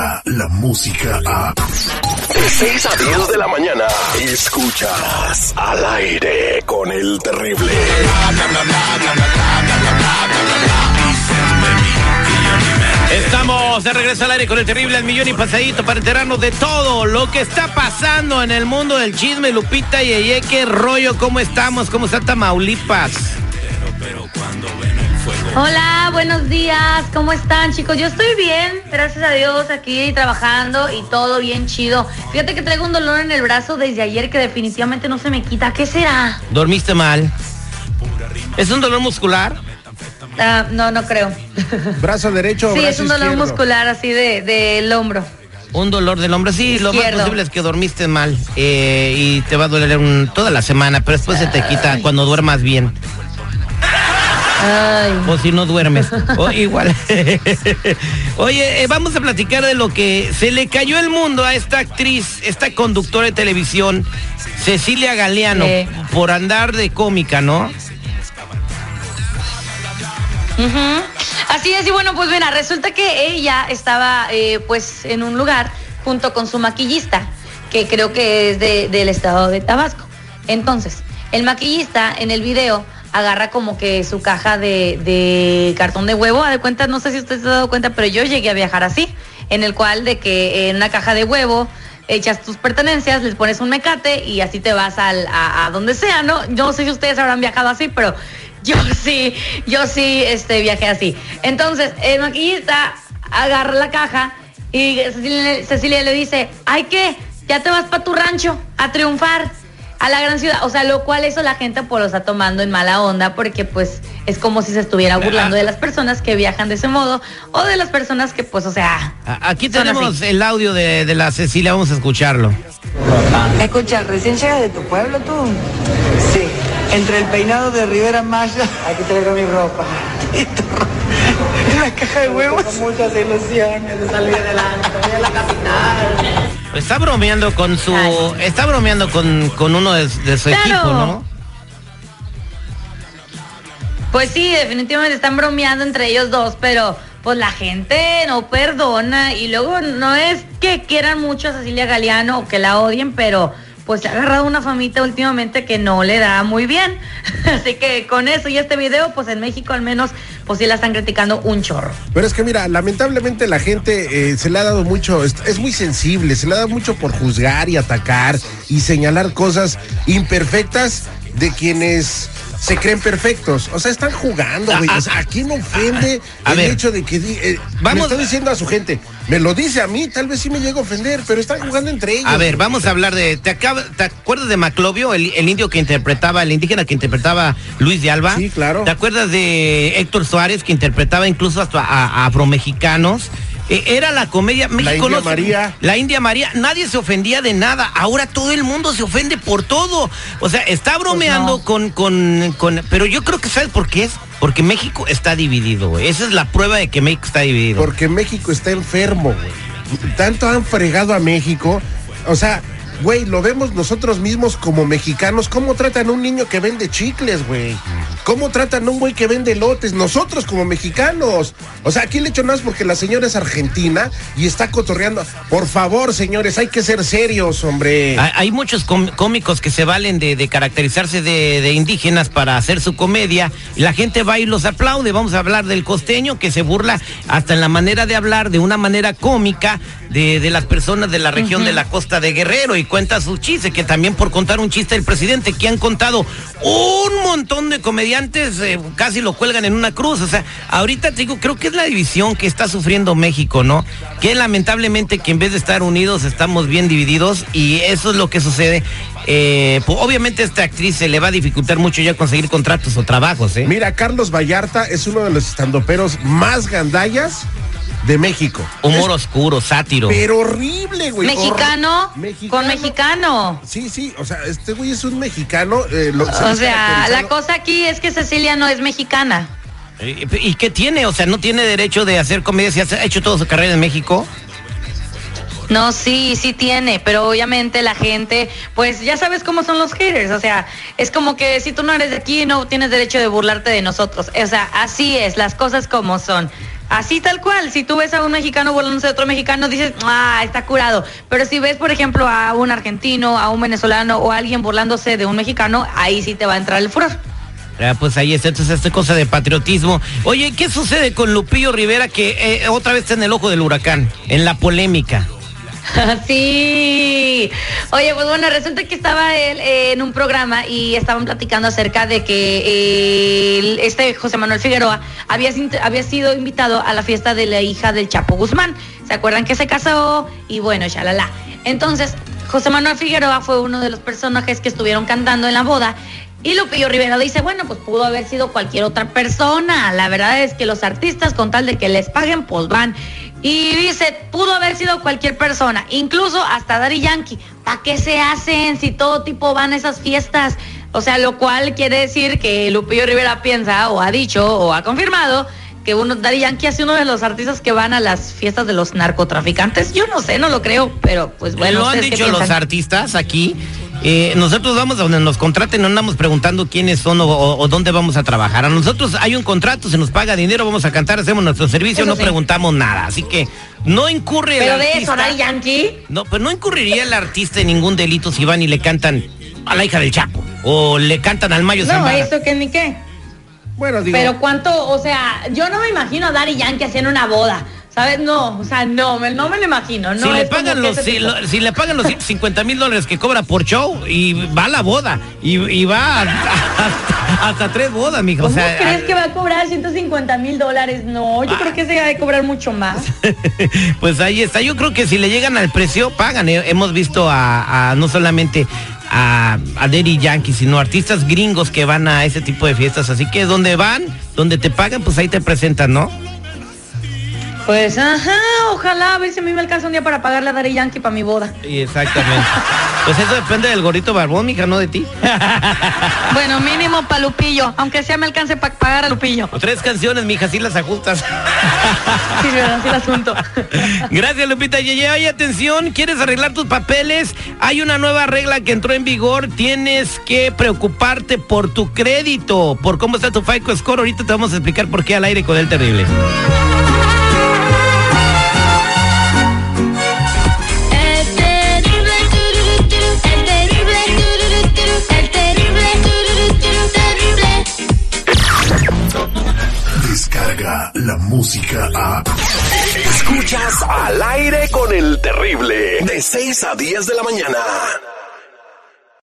llega la música a... De 6 a 10 de la mañana, escuchas al aire con el terrible. Estamos de regreso al aire con el terrible al millón y pasadito para enterarnos de todo lo que está pasando en el mundo del chisme, Lupita y Eye, qué rollo, cómo estamos, cómo está Tamaulipas. Hola, buenos días, ¿cómo están chicos? Yo estoy bien, gracias a Dios, aquí trabajando y todo bien chido. Fíjate que traigo un dolor en el brazo desde ayer que definitivamente no se me quita. ¿Qué será? ¿Dormiste mal? ¿Es un dolor muscular? Ah, no, no creo. ¿Brazo derecho o Sí, brazo es un dolor izquierdo? muscular así de del hombro. Un dolor del hombro, sí, lo más posible es que dormiste mal eh, y te va a doler un- toda la semana, pero después se te quita cuando duermas bien. Ay. O si no duermes. O igual. Oye, eh, vamos a platicar de lo que se le cayó el mundo a esta actriz, esta conductora de televisión, Cecilia Galeano, por andar de cómica, ¿no? Así es, y bueno, pues mira, resulta que ella estaba eh, pues en un lugar junto con su maquillista, que creo que es de- del estado de Tabasco. Entonces, el maquillista en el video agarra como que su caja de, cartón de huevo, a de cuenta, no sé si usted se ha dado cuenta, pero yo llegué a viajar así, en el cual de que en una caja de huevo echas tus pertenencias, les pones un mecate y así te vas al, a, a donde sea, ¿no? Yo no sé si ustedes habrán viajado así, pero yo sí, yo sí este, viajé así. Entonces, el maquillista agarra la caja y Cecilia, Cecilia le dice, ay, ¿qué? Ya te vas para tu rancho a triunfar a la gran ciudad. O sea, lo cual eso la gente pues lo está tomando en mala onda porque pues es como si se estuviera burlando de las personas que viajan de ese modo o de las personas que pues, o sea... Aquí tenemos así. el audio de, de la Cecilia, vamos a escucharlo. Escucha, recién llegas de tu pueblo tú. Sí, entre el peinado de Rivera Maya. Aquí traigo mi ropa. Y tu ro- Una caja de huevos. Con muchas ilusiones de salir adelante, voy a la capital. Está bromeando con su. Ay. Está bromeando con, con uno de, de su Claro. equipo, ¿no? Pues sí, definitivamente están bromeando entre ellos dos, pero pues la gente no perdona y luego no es que quieran mucho a Cecilia Galeano o que la odien, pero pues ha agarrado una famita últimamente que no le da muy bien. Así que con eso y este video, pues en México al menos, pues sí la están criticando un chorro. Pero es que mira, lamentablemente la gente eh, se le ha dado mucho, es muy sensible, se le ha dado mucho por juzgar y atacar y señalar cosas imperfectas de quienes se creen perfectos. O sea, están jugando, güey. O sea, ¿a quién ofende A el ver. hecho de que eh, Vamos- está diciendo a su gente? Me lo dice a mí, tal vez sí me llego a ofender, pero están jugando entre ellos. A ver, vamos a hablar de. ¿Te, acaba- te acuerdas de Maclovio, el, el indio que interpretaba, el indígena que interpretaba Luis de Alba? Sí, claro. ¿Te acuerdas de Héctor Suárez que interpretaba incluso hasta a, a afromexicanos? Eh, era la comedia México India no se- María. La India María, nadie se ofendía de nada. Ahora todo el mundo se ofende por todo. O sea, está bromeando no. con, con, con. Pero yo creo que ¿sabes por qué es? Porque México está dividido, güey. Esa es la prueba de que México está dividido. Porque México está enfermo, güey. Tanto han fregado a México. O sea, güey, lo vemos nosotros mismos como mexicanos. ¿Cómo tratan a un niño que vende chicles, güey? ¿Cómo tratan a un güey que vende lotes? Nosotros como mexicanos. O sea, aquí le echo más porque la señora es argentina y está cotorreando. Por favor, señores, hay que ser serios, hombre. Hay, hay muchos cómicos que se valen de, de caracterizarse de, de indígenas para hacer su comedia y la gente va y los aplaude. Vamos a hablar del costeño que se burla hasta en la manera de hablar de una manera cómica de, de las personas de la región de la costa de Guerrero y cuenta sus chistes, que también por contar un chiste del presidente que han contado un montón de comediantes eh, casi lo cuelgan en una cruz. O sea, ahorita te digo, creo que es la división que está sufriendo México, ¿no? Que lamentablemente que en vez de estar unidos estamos bien divididos y eso es lo que sucede. Eh, pues, obviamente a esta actriz se le va a dificultar mucho ya conseguir contratos o trabajos, ¿eh? Mira, Carlos Vallarta es uno de los estandoperos más gandallas de México. Humor oscuro, sátiro. Pero horrible, güey. Mexicano, Horri- con mexicano. Sí, sí, o sea, este güey es un mexicano. eh, lo- O sea, la cosa aquí es que Cecilia no es mexicana. Eh, ¿Y qué tiene? O sea, ¿no tiene derecho de hacer comedia si ha hecho toda su carrera en México? No, sí, sí tiene, pero obviamente la gente, pues ya sabes cómo son los haters, o sea, es como que si tú no eres de aquí no tienes derecho de burlarte de nosotros, o sea, así es, las cosas como son. Así tal cual, si tú ves a un mexicano volándose de otro mexicano, dices, ah, está curado. Pero si ves, por ejemplo, a un argentino, a un venezolano o a alguien burlándose de un mexicano, ahí sí te va a entrar el furor. Ah, pues ahí está, entonces esta cosa de patriotismo. Oye, ¿qué sucede con Lupillo Rivera que eh, otra vez está en el ojo del huracán, en la polémica? sí. Oye, pues bueno, resulta que estaba él eh, en un programa y estaban platicando acerca de que eh, este José Manuel Figueroa había, había sido invitado a la fiesta de la hija del Chapo Guzmán. ¿Se acuerdan que se casó? Y bueno, la. Entonces, José Manuel Figueroa fue uno de los personajes que estuvieron cantando en la boda. Y Lupillo Rivera dice, bueno, pues pudo haber sido cualquier otra persona. La verdad es que los artistas, con tal de que les paguen, pues van. Y dice, pudo haber sido cualquier persona, incluso hasta Daddy Yankee. ¿Para qué se hacen si todo tipo van a esas fiestas? O sea, lo cual quiere decir que Lupillo Rivera piensa o ha dicho o ha confirmado que uno, Daddy Yankee es uno de los artistas que van a las fiestas de los narcotraficantes. Yo no sé, no lo creo, pero pues bueno. Lo han dicho los artistas aquí eh, nosotros vamos a donde nos contraten, no andamos preguntando quiénes son o, dónde vamos a trabajar. A nosotros hay un contrato, se nos paga dinero, vamos a cantar, hacemos nuestro servicio, no preguntamos nada. Así que no incurre ¿Pero de eso, ¿no Yankee? No, pues no incurriría el artista en ningún delito si van y le cantan a la hija del Chapo o le cantan al Mayo No, eso que ni qué. Bueno, digo. Pero cuánto, o sea, yo no me imagino a Daddy Yankee haciendo una boda. ¿Sabes? No, o sea, no, me, no me lo imagino. No si, le pagan los, si, le pagan los 50 mil dólares que cobra por show y va a la boda y, va hasta, tres bodas, mijo. ¿Cómo crees que va a cobrar 150 mil dólares? No, yo creo que se va a cobrar mucho más. pues ahí está. Yo creo que si le llegan al precio, pagan. ¿eh? Hemos visto a, no solamente a, a Daddy Yankee, sino artistas gringos que van a ese tipo de fiestas. Así que donde van, donde te pagan, pues ahí te presentan, ¿no? Pues ajá, ojalá a ver si a mí me alcanza un día para pagarle a Dari Yankee para mi boda. exactamente. pues eso depende del gorrito barbón, mija, no de ti. bueno, mínimo para Lupillo, aunque sea me alcance para pagar a Lupillo. tres canciones, mija, si las ajustas. sí, verdad, sí las junto. Gracias, Lupita. Yeye, ay, atención, ¿quieres arreglar tus papeles? Hay una nueva regla que entró en vigor. Tienes que preocuparte por tu crédito, por cómo está tu FICO Score. Ahorita te vamos a explicar por qué al aire con el terrible. 6 a 10 de la mañana.